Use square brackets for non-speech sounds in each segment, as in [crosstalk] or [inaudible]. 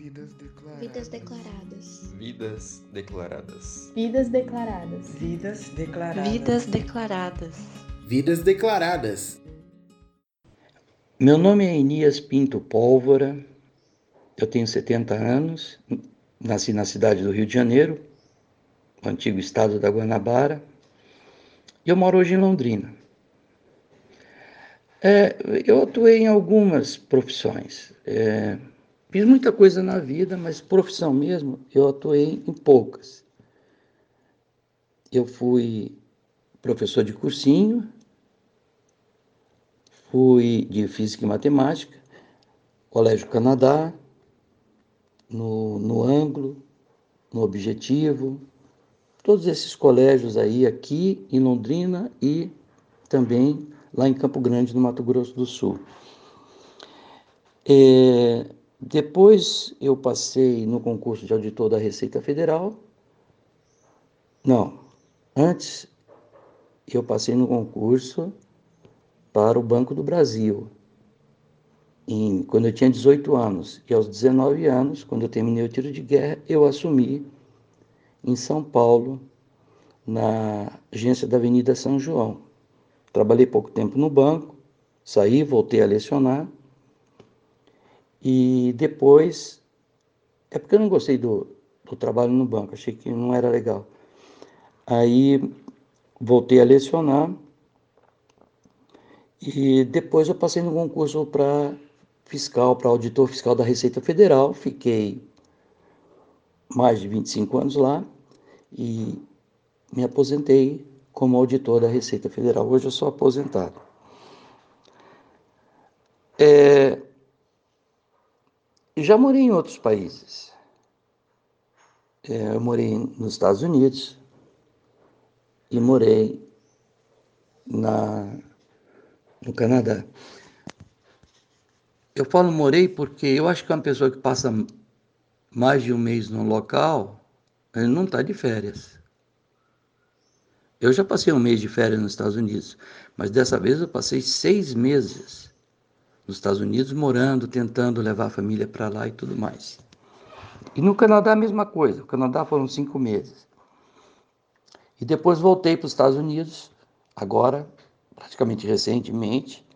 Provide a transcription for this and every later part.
Vidas declaradas. Vidas declaradas. Vidas declaradas. Vidas declaradas. Vidas declaradas. Vidas declaradas. Vidas declaradas. Meu nome é Enias Pinto Pólvora, eu tenho 70 anos, nasci na cidade do Rio de Janeiro, no antigo estado da Guanabara, e eu moro hoje em Londrina. É, eu atuei em algumas profissões. É, fiz muita coisa na vida, mas profissão mesmo, eu atuei em poucas. Eu fui professor de cursinho, fui de Física e Matemática, Colégio Canadá, no, no Ângulo, no Objetivo, todos esses colégios aí aqui em Londrina e também lá em Campo Grande, no Mato Grosso do Sul. É, depois eu passei no concurso de auditor da Receita Federal. Não, antes eu passei no concurso para o Banco do Brasil. Em, quando eu tinha 18 anos e aos 19 anos, quando eu terminei o tiro de guerra, eu assumi em São Paulo, na agência da Avenida São João. Trabalhei pouco tempo no banco, saí, voltei a lecionar. E depois, é porque eu não gostei do, do trabalho no banco, achei que não era legal. Aí voltei a lecionar e depois eu passei no concurso para fiscal, para auditor fiscal da Receita Federal. Fiquei mais de 25 anos lá e me aposentei como auditor da Receita Federal. Hoje eu sou aposentado. É, já morei em outros países. É, eu morei nos Estados Unidos e morei na, no Canadá. Eu falo morei porque eu acho que uma pessoa que passa mais de um mês num local, ele não está de férias. Eu já passei um mês de férias nos Estados Unidos, mas dessa vez eu passei seis meses nos Estados Unidos, morando, tentando levar a família para lá e tudo mais. E no Canadá a mesma coisa. No Canadá foram cinco meses. E depois voltei para os Estados Unidos, agora, praticamente recentemente,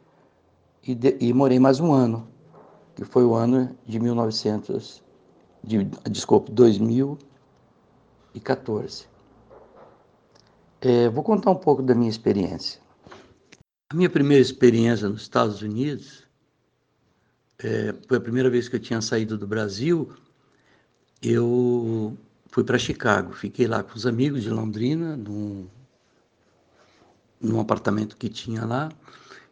e, de, e morei mais um ano, que foi o ano de 1900, de, desculpe, 2014. É, vou contar um pouco da minha experiência. A minha primeira experiência nos Estados Unidos é, foi a primeira vez que eu tinha saído do Brasil. Eu fui para Chicago, fiquei lá com os amigos de Londrina, num, num apartamento que tinha lá,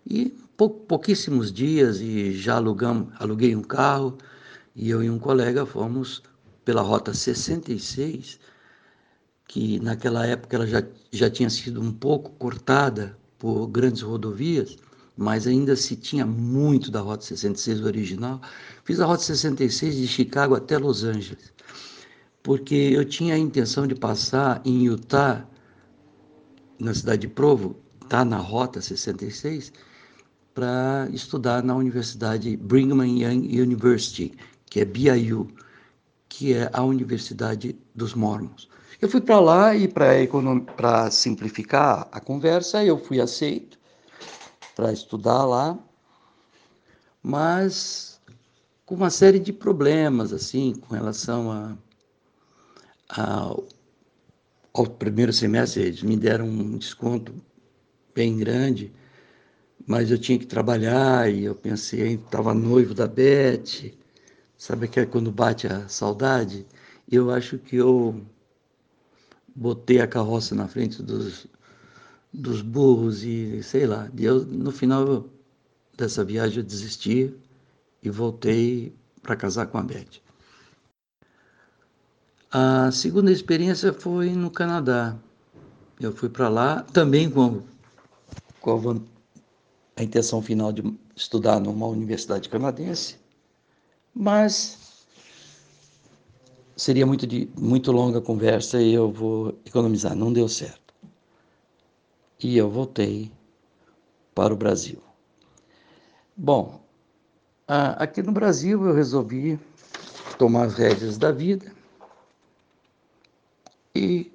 e pou, pouquíssimos dias e já alugamos, aluguei um carro e eu e um colega fomos pela rota 66 que naquela época ela já, já tinha sido um pouco cortada por grandes rodovias, mas ainda se tinha muito da Rota 66 original. Fiz a Rota 66 de Chicago até Los Angeles, porque eu tinha a intenção de passar em Utah, na cidade de Provo, tá na Rota 66, para estudar na Universidade Brigham Young University, que é BYU, que é a Universidade dos Mormons. Eu fui para lá e para simplificar a conversa, eu fui aceito para estudar lá, mas com uma série de problemas, assim, com relação a, a, ao primeiro semestre, eles me deram um desconto bem grande, mas eu tinha que trabalhar e eu pensei, estava noivo da Beth, sabe que é quando bate a saudade? Eu acho que eu botei a carroça na frente dos, dos burros e sei lá. E eu, no final dessa viagem eu desisti e voltei para casar com a Beth. A segunda experiência foi no Canadá. Eu fui para lá também com, com a, intenção final de estudar numa universidade canadense, mas seria muito, de, muito longa a conversa e eu vou economizar. Não deu certo. E eu voltei para o Brasil. Bom, aqui no Brasil eu resolvi tomar as rédeas da vida e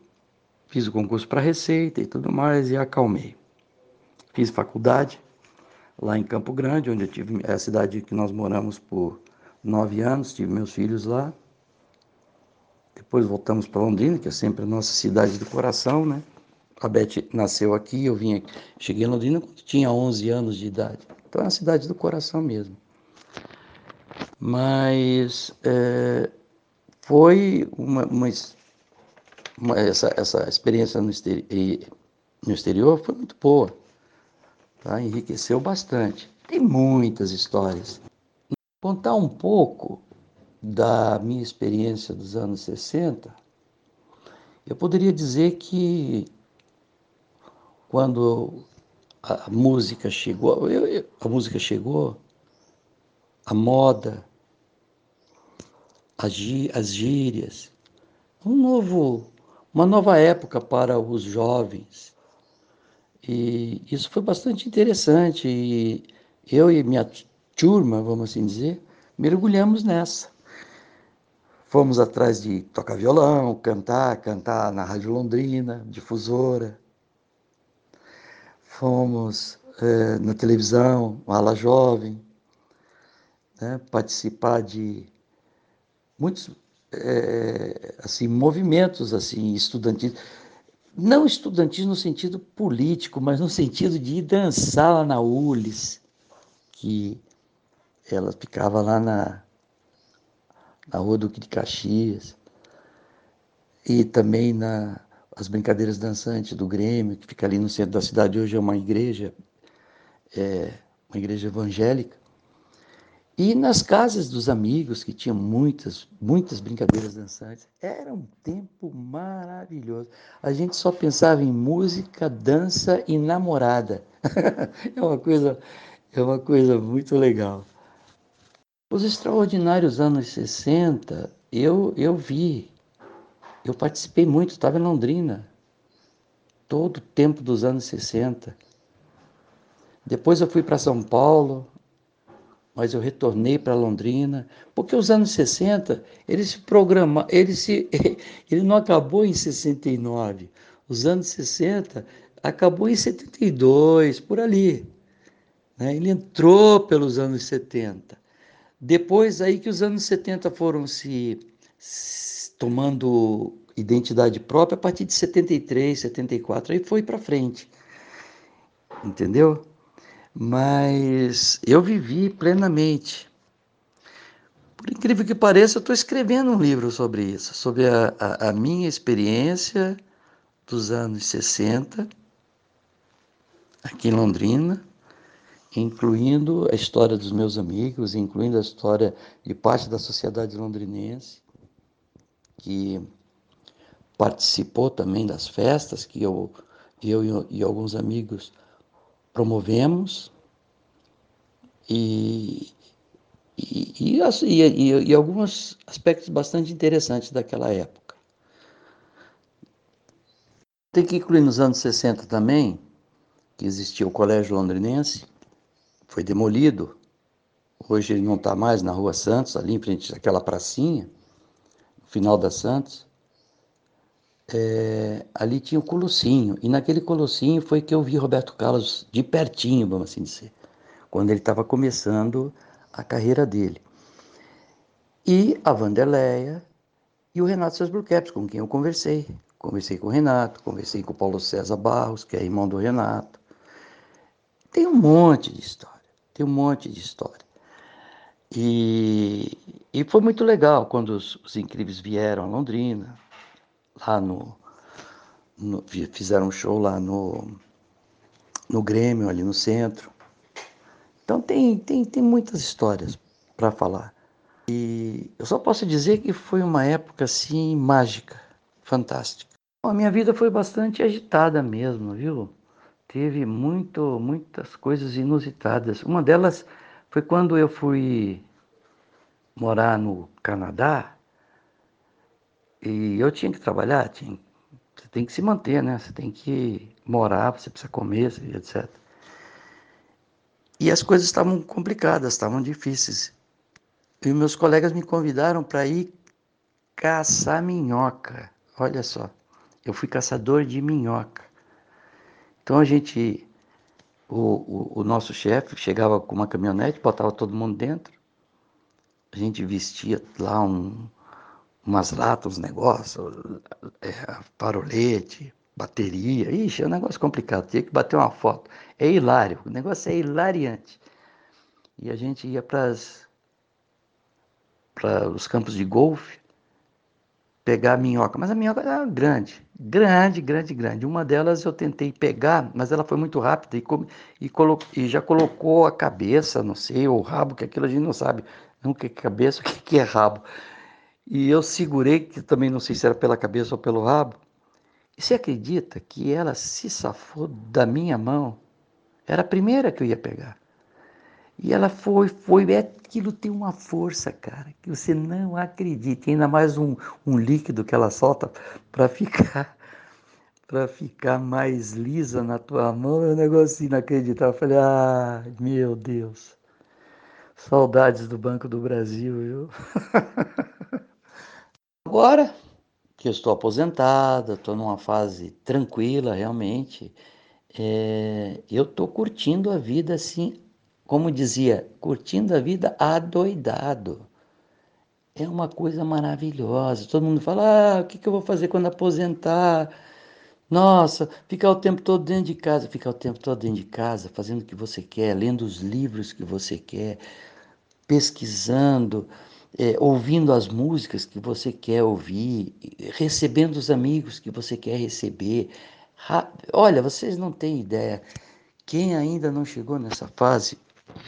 fiz o concurso para Receita e tudo mais e acalmei. Fiz faculdade lá em Campo Grande, onde eu tive é a cidade que nós moramos por nove anos, tive meus filhos lá. Depois voltamos para Londrina, que é sempre a nossa cidade do coração, né? A Beth nasceu aqui, eu vim aqui, cheguei em Londrina quando tinha 11 anos de idade. Então é a cidade do coração mesmo. Mas é, foi uma, uma, uma, essa, essa experiência no, exterior, no exterior foi muito boa, tá? enriqueceu bastante. Tem muitas histórias. Contar um pouco da minha experiência dos anos 60, eu poderia dizer que quando a música chegou, eu, eu, a música chegou, a moda, as, as gírias, um novo, uma nova época para os jovens. E isso foi bastante interessante. E eu e minha turma, vamos assim dizer, mergulhamos nessa. Fomos atrás de tocar violão, cantar, cantar na Rádio Londrina, difusora. Fomos é, na televisão, ala jovem, né, participar de muitos é, assim movimentos assim estudantis, não estudantis no sentido político, mas no sentido de ir dançar lá na ULES, que ela ficava lá na na Rua Duque de Caxias, e também na as brincadeiras dançantes do Grêmio, que fica ali no centro da cidade, hoje é uma igreja, é, uma igreja evangélica. E nas casas dos amigos, que tinham muitas, muitas brincadeiras dançantes, era um tempo maravilhoso. A gente só pensava em música, dança e namorada. [laughs] é uma coisa, é uma coisa muito legal. Os extraordinários anos 60, eu, eu vi, eu participei muito, estava em Londrina, todo o tempo dos anos 60. Depois eu fui para São Paulo, mas eu retornei para Londrina, porque os anos 60, ele se programa, ele se [laughs] ele não acabou em 69. Os anos 60 acabou em 72, por ali. Né? Ele entrou pelos anos 70. Depois aí que os anos 70 foram se, se tomando identidade própria a partir de 73, 74, aí foi para frente. Entendeu? Mas eu vivi plenamente. Por incrível que pareça, eu estou escrevendo um livro sobre isso, sobre a, a, a minha experiência dos anos 60 aqui em Londrina incluindo a história dos meus amigos, incluindo a história de parte da sociedade londrinense, que participou também das festas que eu, eu e, alguns amigos promovemos, e, e, e, e, alguns aspectos bastante interessantes daquela época. Tem que incluir nos anos 60 também, que existia o Colégio Londrinense, foi demolido. Hoje ele não está mais na Rua Santos, ali em frente àquela pracinha, final da Santos. É, ali tinha o Colossinho, e naquele Colossinho foi que eu vi Roberto Carlos de pertinho, vamos assim dizer, quando ele estava começando a carreira dele. E a Vanderleia e o Renato Caps, com quem eu conversei. Conversei com o Renato, conversei com o Paulo César Barros, que é irmão do Renato. Tem um monte de história tem um monte de história. E, e foi muito legal quando os, os incríveis vieram a Londrina, lá no, no, fizeram um show lá no, no Grêmio, ali no centro. Então tem, tem, tem muitas histórias para falar. E eu só posso dizer que foi uma época assim mágica, fantástica. A minha vida foi bastante agitada mesmo, viu? teve muito, muitas coisas inusitadas. Uma delas foi quando eu fui morar no Canadá e eu tinha que trabalhar, tinha, você tem que se manter, né? Você tem que morar, você precisa comer, etc. E as coisas estavam complicadas, estavam difíceis. e meus colegas me convidaram para ir caçar minhoca. Olha só, eu fui caçador de minhoca. Então a gente, o, o, o nosso chefe chegava com uma caminhonete, botava todo mundo dentro, a gente vestia lá um, umas latas, uns negócios, é, parolete, bateria. Ixi, é um negócio complicado, tinha que bater uma foto. É hilário, o negócio é hilariante. E a gente ia para os campos de golfe pegar a minhoca, mas a minhoca era grande, grande, grande, grande. Uma delas eu tentei pegar, mas ela foi muito rápida e, e, e já colocou a cabeça, não sei, ou o rabo, que aquilo a gente não sabe, não que é cabeça, [laughs] o que é rabo. E eu segurei, que também não sei se era pela cabeça ou pelo rabo. E você acredita que ela se safou da minha mão? Era a primeira que eu ia pegar. E ela foi, foi. É, aquilo tem uma força, cara, que você não acredita. E ainda mais um, um líquido que ela solta para ficar [laughs] para ficar mais lisa na tua mão. É um negócio inacreditável. Eu falei, ah, meu Deus. Saudades do Banco do Brasil, viu? [laughs] Agora que eu estou aposentada, estou numa fase tranquila realmente, é, eu estou curtindo a vida assim, como dizia, curtindo a vida adoidado. É uma coisa maravilhosa. Todo mundo fala: ah, o que, eu vou fazer quando aposentar? Nossa, ficar o tempo todo dentro de casa, ficar o tempo todo dentro de casa, fazendo o que você quer, lendo os livros que você quer, pesquisando, é, ouvindo as músicas que você quer ouvir, recebendo os amigos que você quer receber. Olha, vocês não têm ideia. Quem ainda não chegou nessa fase,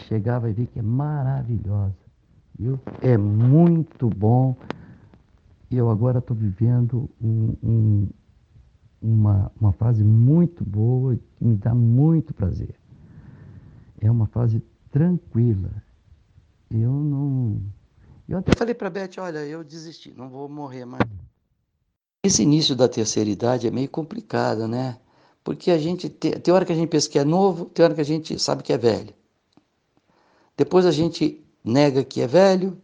chegar vai ver que é maravilhosa, viu? É muito bom. Eu agora estou vivendo um, um, uma, uma fase muito boa que me dá muito prazer. É uma fase tranquila. Eu não eu até falei para a Beth, olha, eu desisti, não vou morrer mais. Esse início da terceira idade é meio complicado, né? Porque a gente tem hora que a gente pensa que é novo, tem hora que a gente sabe que é velho. Depois a gente nega que é velho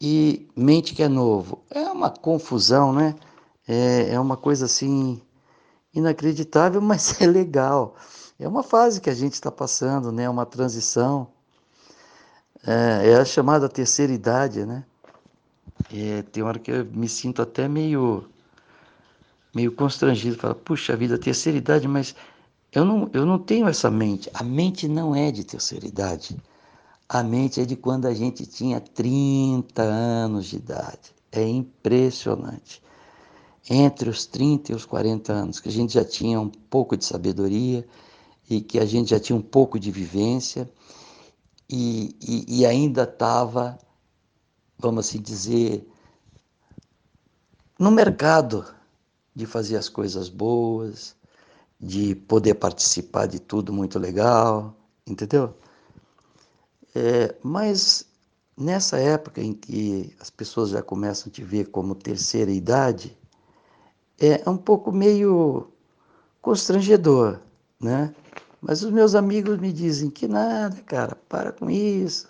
e mente que é novo. É uma confusão, né? É, é uma coisa assim inacreditável, [laughs] mas é legal. É uma fase que a gente está passando, né? Uma transição. É, é a chamada terceira idade, né? É, tem hora que eu me sinto até meio meio constrangido, falo, puxa vida, terceira idade, mas eu não, eu não tenho essa mente. A mente não é de terceira idade. A mente é de quando a gente tinha 30 anos de idade. É impressionante. Entre os 30 e os 40 anos, que a gente já tinha um pouco de sabedoria e que a gente já tinha um pouco de vivência e, e, e ainda estava, vamos assim dizer, no mercado de fazer as coisas boas, de poder participar de tudo muito legal, entendeu? É, mas nessa época em que as pessoas já começam a te ver como terceira idade, é um pouco meio constrangedor, né? Mas os meus amigos me dizem que nada, cara, para com isso,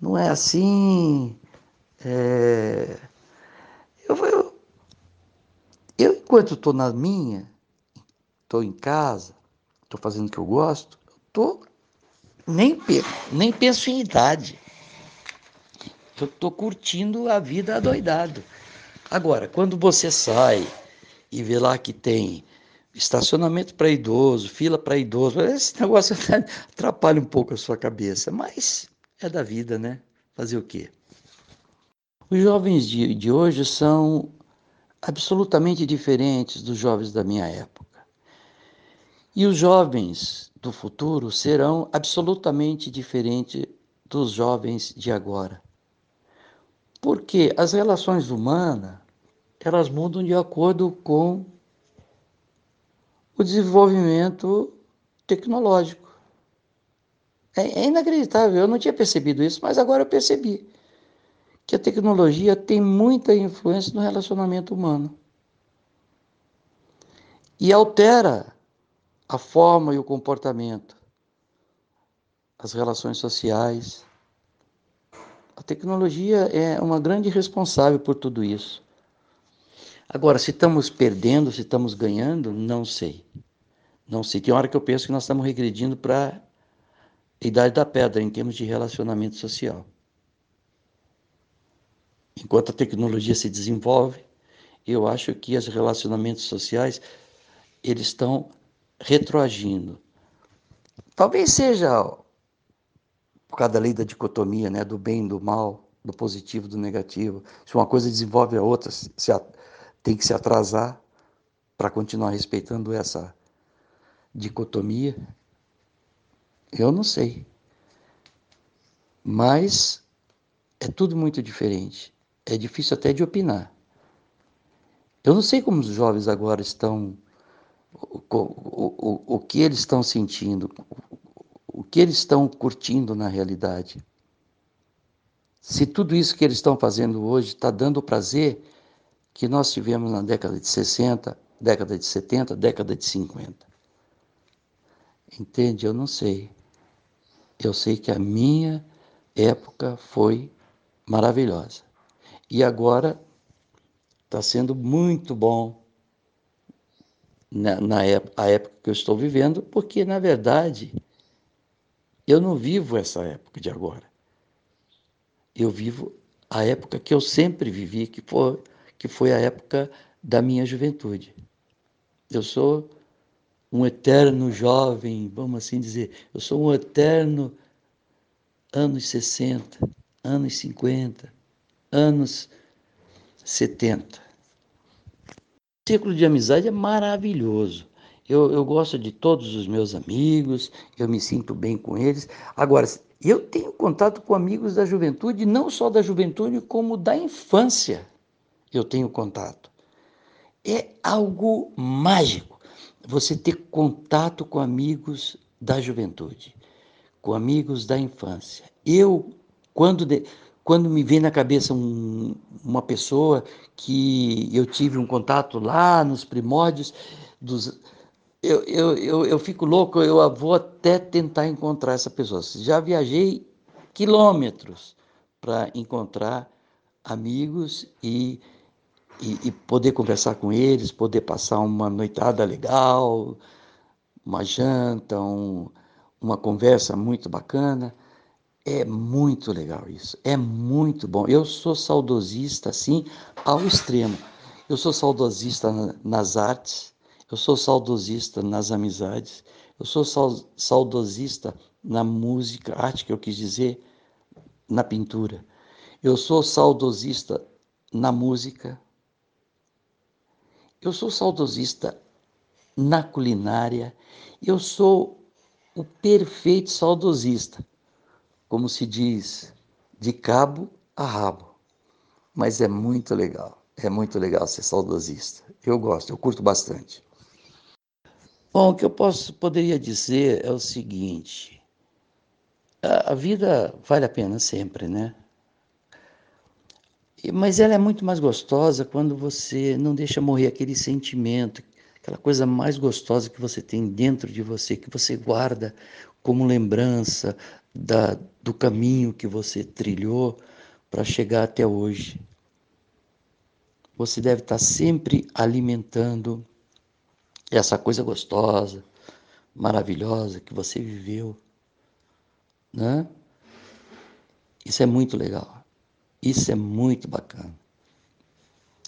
não é assim. É... Eu, eu, eu, enquanto estou na minha, estou em casa, estou fazendo o que eu gosto, tô, nem, nem penso em idade. Eu estou curtindo a vida adoidado. Agora, quando você sai e vê lá que tem estacionamento para idoso, fila para idoso, esse negócio [laughs] atrapalha um pouco a sua cabeça, mas é da vida, né? Fazer o quê? Os jovens de, de hoje são absolutamente diferentes dos jovens da minha época. E os jovens do futuro serão absolutamente diferentes dos jovens de agora. Porque as relações humanas, elas mudam de acordo com o desenvolvimento tecnológico. É, é inacreditável, eu não tinha percebido isso, mas agora eu percebi que a tecnologia tem muita influência no relacionamento humano. E altera a forma e o comportamento, as relações sociais. A tecnologia é uma grande responsável por tudo isso. Agora, se estamos perdendo, se estamos ganhando, não sei. Não sei. Tem hora que eu penso que nós estamos regredindo para a idade da pedra em termos de relacionamento social. Enquanto a tecnologia se desenvolve, eu acho que os relacionamentos sociais eles estão retroagindo. Talvez seja por causa da lei da dicotomia, né, do bem e do mal, do positivo e do negativo. Se uma coisa desenvolve a outra, se, a, tem que se atrasar para continuar respeitando essa dicotomia. Eu não sei. Mas é tudo muito diferente. É difícil até de opinar. Eu não sei como os jovens agora estão, o, o, o, que eles estão sentindo, o que eles estão curtindo na realidade. Se tudo isso que eles estão fazendo hoje está dando o prazer que nós tivemos na década de 60, década de 70, década de 50. Entende? Eu não sei. Eu sei que a minha época foi maravilhosa. E agora está sendo muito bom na, na época, a época que eu estou vivendo, porque, na verdade, eu não vivo essa época de agora. Eu vivo a época que eu sempre vivi, que foi, que foi a época da minha juventude. Eu sou um eterno jovem, vamos assim dizer, eu sou um eterno anos 60, anos 50, anos 70. Círculo de amizade é maravilhoso. Eu, eu gosto de todos os meus amigos, eu me sinto bem com eles. Agora, eu tenho contato com amigos da juventude, não só da juventude, como da infância. Eu tenho contato. É algo mágico você ter contato com amigos da juventude, com amigos da infância. Eu, quando, de, quando me vem na cabeça um, uma pessoa que eu tive um contato lá nos primórdios dos. Eu, eu, eu, eu fico louco, eu vou até tentar encontrar essa pessoa. Já viajei quilômetros para encontrar amigos e, e, e, poder conversar com eles, poder passar uma noitada legal, uma janta, um, uma conversa muito bacana. É muito legal isso, é muito bom. Eu sou saudosista, assim, ao extremo. Eu sou saudosista nas artes, eu sou saudosista nas amizades, eu sou saudosista na música, arte que eu quis dizer, na pintura. Eu sou saudosista na música. Eu sou saudosista na culinária. Eu sou o perfeito saudosista como se diz, de cabo a rabo. Mas é muito legal, é muito legal ser saudosista. Eu gosto, eu curto bastante. Bom, o que eu posso, poderia dizer é o seguinte: a, a vida vale a pena sempre, né? Mas ela é muito mais gostosa quando você não deixa morrer aquele sentimento, aquela coisa mais gostosa que você tem dentro de você, que você guarda como lembrança da, do caminho que você trilhou para chegar até hoje. Você deve estar sempre alimentando essa coisa gostosa, maravilhosa que você viveu, né? Isso é muito legal. Isso é muito bacana.